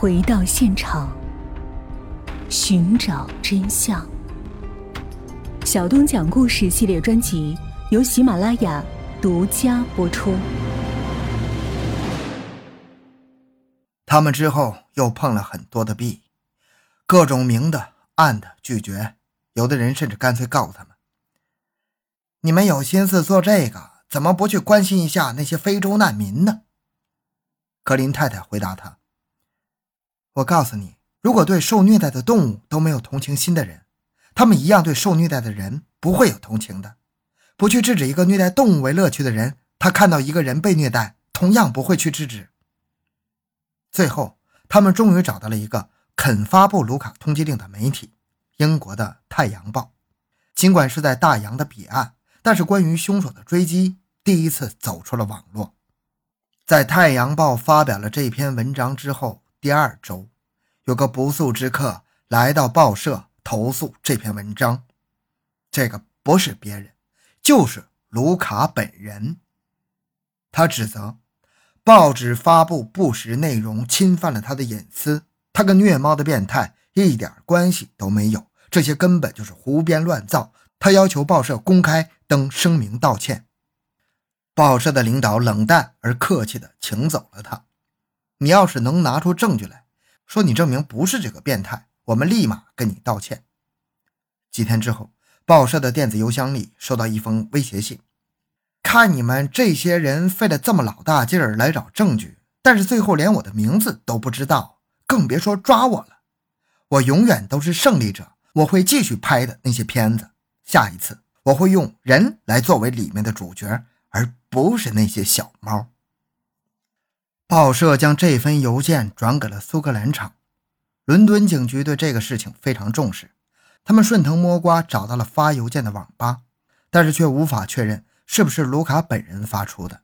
回到现场，寻找真相。小东讲故事系列专辑由喜马拉雅独家播出。他们之后又碰了很多的壁，各种明的、暗的拒绝，有的人甚至干脆告他们：“你们有心思做这个，怎么不去关心一下那些非洲难民呢？”格林太太回答他。我告诉你，如果对受虐待的动物都没有同情心的人，他们一样对受虐待的人不会有同情的。不去制止一个虐待动物为乐趣的人，他看到一个人被虐待，同样不会去制止。最后，他们终于找到了一个肯发布卢卡通缉令的媒体——英国的《太阳报》。尽管是在大洋的彼岸，但是关于凶手的追击第一次走出了网络。在《太阳报》发表了这篇文章之后。第二周，有个不速之客来到报社投诉这篇文章。这个不是别人，就是卢卡本人。他指责报纸发布不实内容，侵犯了他的隐私。他跟虐猫的变态一点关系都没有，这些根本就是胡编乱造。他要求报社公开登声明道歉。报社的领导冷淡而客气地请走了他。你要是能拿出证据来，说你证明不是这个变态，我们立马跟你道歉。几天之后，报社的电子邮箱里收到一封威胁信：看你们这些人费了这么老大劲儿来找证据，但是最后连我的名字都不知道，更别说抓我了。我永远都是胜利者，我会继续拍的那些片子。下一次我会用人来作为里面的主角，而不是那些小猫。报社将这份邮件转给了苏格兰场，伦敦警局对这个事情非常重视。他们顺藤摸瓜找到了发邮件的网吧，但是却无法确认是不是卢卡本人发出的。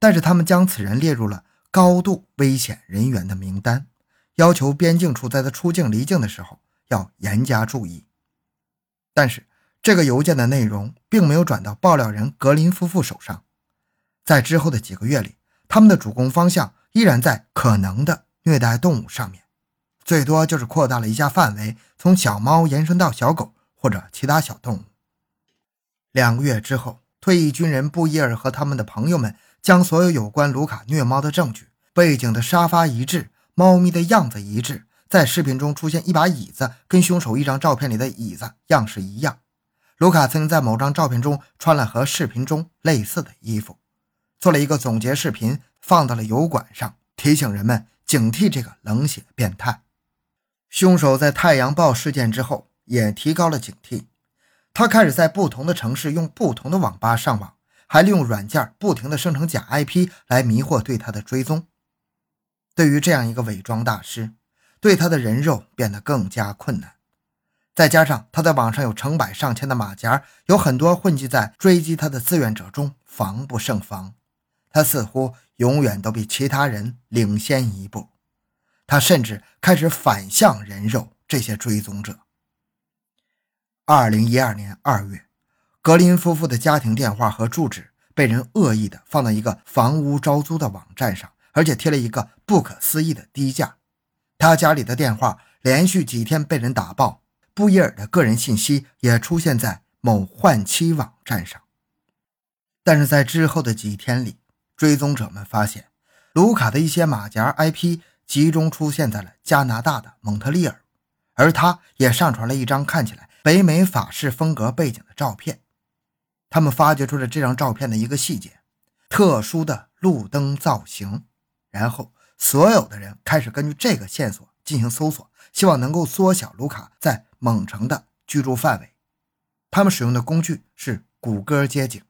但是他们将此人列入了高度危险人员的名单，要求边境处在他出境离境的时候要严加注意。但是这个邮件的内容并没有转到爆料人格林夫妇手上，在之后的几个月里。他们的主攻方向依然在可能的虐待动物上面，最多就是扩大了一下范围，从小猫延伸到小狗或者其他小动物。两个月之后，退役军人布伊尔和他们的朋友们将所有有关卢卡虐猫的证据、背景的沙发一致、猫咪的样子一致，在视频中出现一把椅子，跟凶手一张照片里的椅子样式一样。卢卡曾经在某张照片中穿了和视频中类似的衣服。做了一个总结视频，放到了油管上，提醒人们警惕这个冷血变态。凶手在《太阳报》事件之后也提高了警惕，他开始在不同的城市用不同的网吧上网，还利用软件不停地生成假 IP 来迷惑对他的追踪。对于这样一个伪装大师，对他的人肉变得更加困难。再加上他在网上有成百上千的马甲，有很多混迹在追击他的志愿者中，防不胜防。他似乎永远都比其他人领先一步，他甚至开始反向人肉这些追踪者。二零一二年二月，格林夫妇的家庭电话和住址被人恶意的放到一个房屋招租的网站上，而且贴了一个不可思议的低价。他家里的电话连续几天被人打爆，布伊尔的个人信息也出现在某换妻网站上。但是在之后的几天里，追踪者们发现，卢卡的一些马甲 IP 集中出现在了加拿大的蒙特利尔，而他也上传了一张看起来北美法式风格背景的照片。他们发掘出了这张照片的一个细节：特殊的路灯造型。然后，所有的人开始根据这个线索进行搜索，希望能够缩小卢卡在蒙城的居住范围。他们使用的工具是谷歌街景。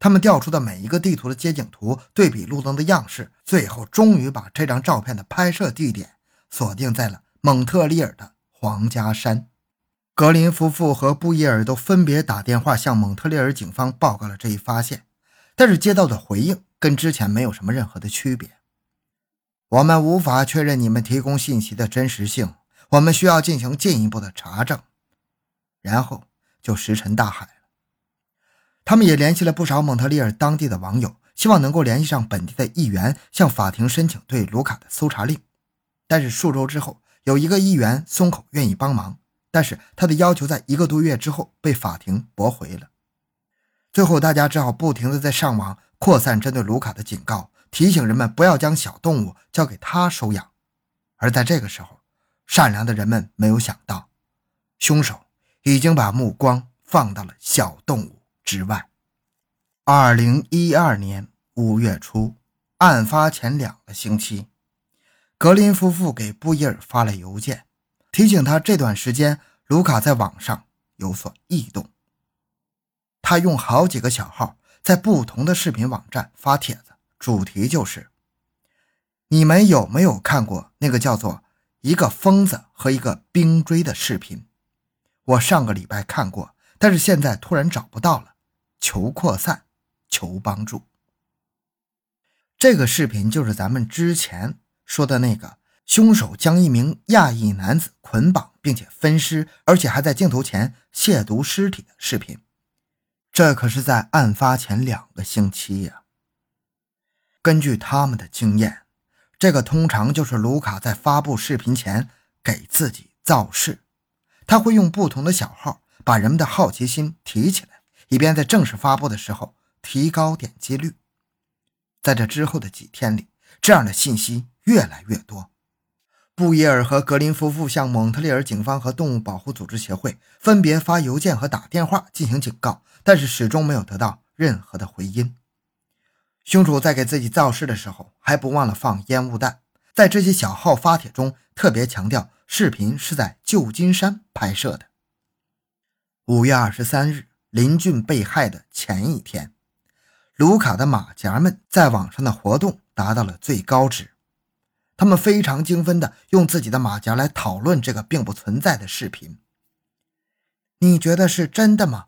他们调出的每一个地图的街景图，对比路灯的样式，最后终于把这张照片的拍摄地点锁定在了蒙特利尔的皇家山。格林夫妇和布伊尔都分别打电话向蒙特利尔警方报告了这一发现，但是接到的回应跟之前没有什么任何的区别。我们无法确认你们提供信息的真实性，我们需要进行进一步的查证。然后就石沉大海。他们也联系了不少蒙特利尔当地的网友，希望能够联系上本地的议员，向法庭申请对卢卡的搜查令。但是数周之后，有一个议员松口愿意帮忙，但是他的要求在一个多月之后被法庭驳回了。最后，大家只好不停的在上网扩散针对卢卡的警告，提醒人们不要将小动物交给他收养。而在这个时候，善良的人们没有想到，凶手已经把目光放到了小动物之外。二零一二年五月初，案发前两个星期。格林夫妇给布伊尔发了邮件，提醒他这段时间卢卡在网上有所异动。他用好几个小号在不同的视频网站发帖子，主题就是：“你们有没有看过那个叫做‘一个疯子和一个冰锥’的视频？我上个礼拜看过，但是现在突然找不到了，求扩散，求帮助。”这个视频就是咱们之前。说的那个凶手将一名亚裔男子捆绑并且分尸，而且还在镜头前亵渎尸体的视频，这可是在案发前两个星期呀。根据他们的经验，这个通常就是卢卡在发布视频前给自己造势，他会用不同的小号把人们的好奇心提起来，以便在正式发布的时候提高点击率。在这之后的几天里，这样的信息。越来越多，布耶尔和格林夫妇向蒙特利尔警方和动物保护组织协会分别发邮件和打电话进行警告，但是始终没有得到任何的回音。凶手在给自己造势的时候，还不忘了放烟雾弹。在这些小号发帖中，特别强调视频是在旧金山拍摄的。五月二十三日，林俊被害的前一天，卢卡的马甲们在网上的活动达到了最高值。他们非常精分地用自己的马甲来讨论这个并不存在的视频。你觉得是真的吗？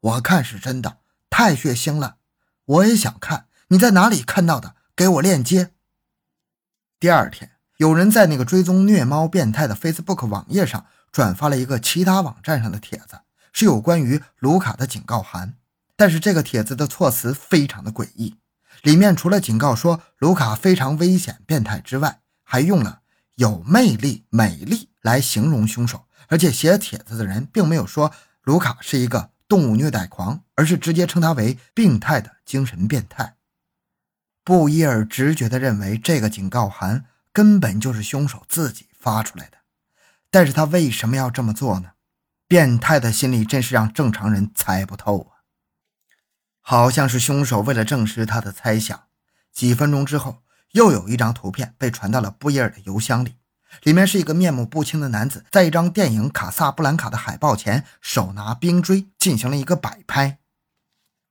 我看是真的，太血腥了。我也想看。你在哪里看到的？给我链接。第二天，有人在那个追踪虐猫变态的 Facebook 网页上转发了一个其他网站上的帖子，是有关于卢卡的警告函。但是这个帖子的措辞非常的诡异。里面除了警告说卢卡非常危险、变态之外，还用了“有魅力、美丽”来形容凶手。而且写帖子的人并没有说卢卡是一个动物虐待狂，而是直接称他为病态的精神变态。布伊尔直觉地认为这个警告函根本就是凶手自己发出来的，但是他为什么要这么做呢？变态的心理真是让正常人猜不透啊！好像是凶手为了证实他的猜想，几分钟之后，又有一张图片被传到了布伊尔的邮箱里。里面是一个面目不清的男子，在一张电影《卡萨布兰卡》的海报前，手拿冰锥进行了一个摆拍。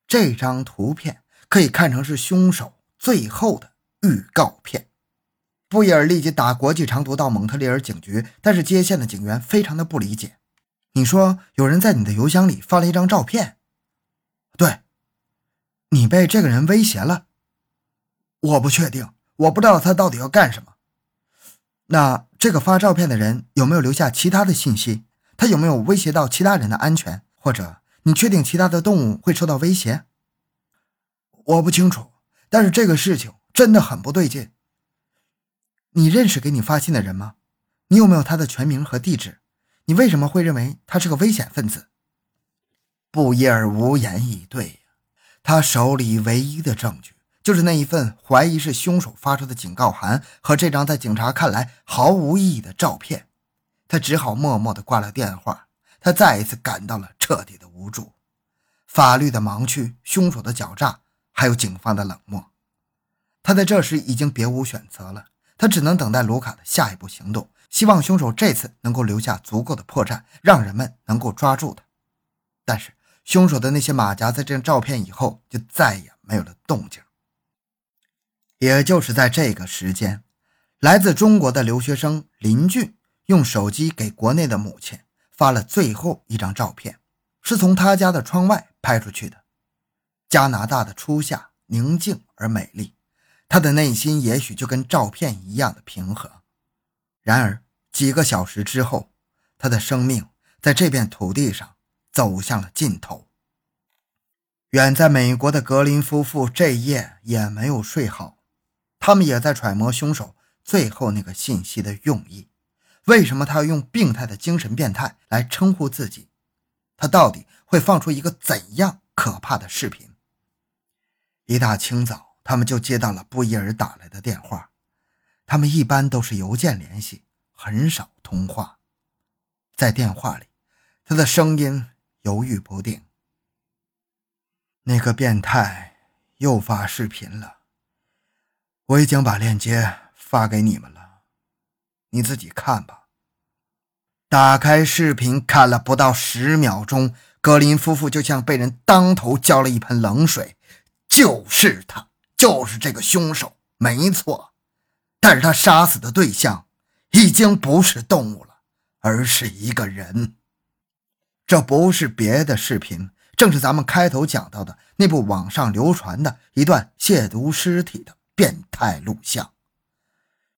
这张图片可以看成是凶手最后的预告片。布伊尔立即打国际长途到蒙特利尔警局，但是接线的警员非常的不理解。你说有人在你的邮箱里发了一张照片？对。你被这个人威胁了，我不确定，我不知道他到底要干什么。那这个发照片的人有没有留下其他的信息？他有没有威胁到其他人的安全？或者你确定其他的动物会受到威胁？我不清楚，但是这个事情真的很不对劲。你认识给你发信的人吗？你有没有他的全名和地址？你为什么会认为他是个危险分子？布耶尔无言以对。他手里唯一的证据就是那一份怀疑是凶手发出的警告函和这张在警察看来毫无意义的照片，他只好默默地挂了电话。他再一次感到了彻底的无助，法律的盲区、凶手的狡诈，还有警方的冷漠。他在这时已经别无选择了，他只能等待卢卡的下一步行动，希望凶手这次能够留下足够的破绽，让人们能够抓住他。但是。凶手的那些马甲在这张照片以后就再也没有了动静。也就是在这个时间，来自中国的留学生林俊用手机给国内的母亲发了最后一张照片，是从他家的窗外拍出去的。加拿大的初夏宁静而美丽，他的内心也许就跟照片一样的平和。然而几个小时之后，他的生命在这片土地上。走向了尽头。远在美国的格林夫妇这夜也没有睡好，他们也在揣摩凶手最后那个信息的用意。为什么他要用病态的精神变态来称呼自己？他到底会放出一个怎样可怕的视频？一大清早，他们就接到了布伊尔打来的电话。他们一般都是邮件联系，很少通话。在电话里，他的声音犹豫不定。那个变态又发视频了，我已经把链接发给你们了。你自己看吧。打开视频看了不到十秒钟，格林夫妇就像被人当头浇了一盆冷水。就是他，就是这个凶手，没错。但是他杀死的对象已经不是动物了，而是一个人。这不是别的视频，正是咱们开头讲到的那部网上流传的一段亵渎尸体的变态录像。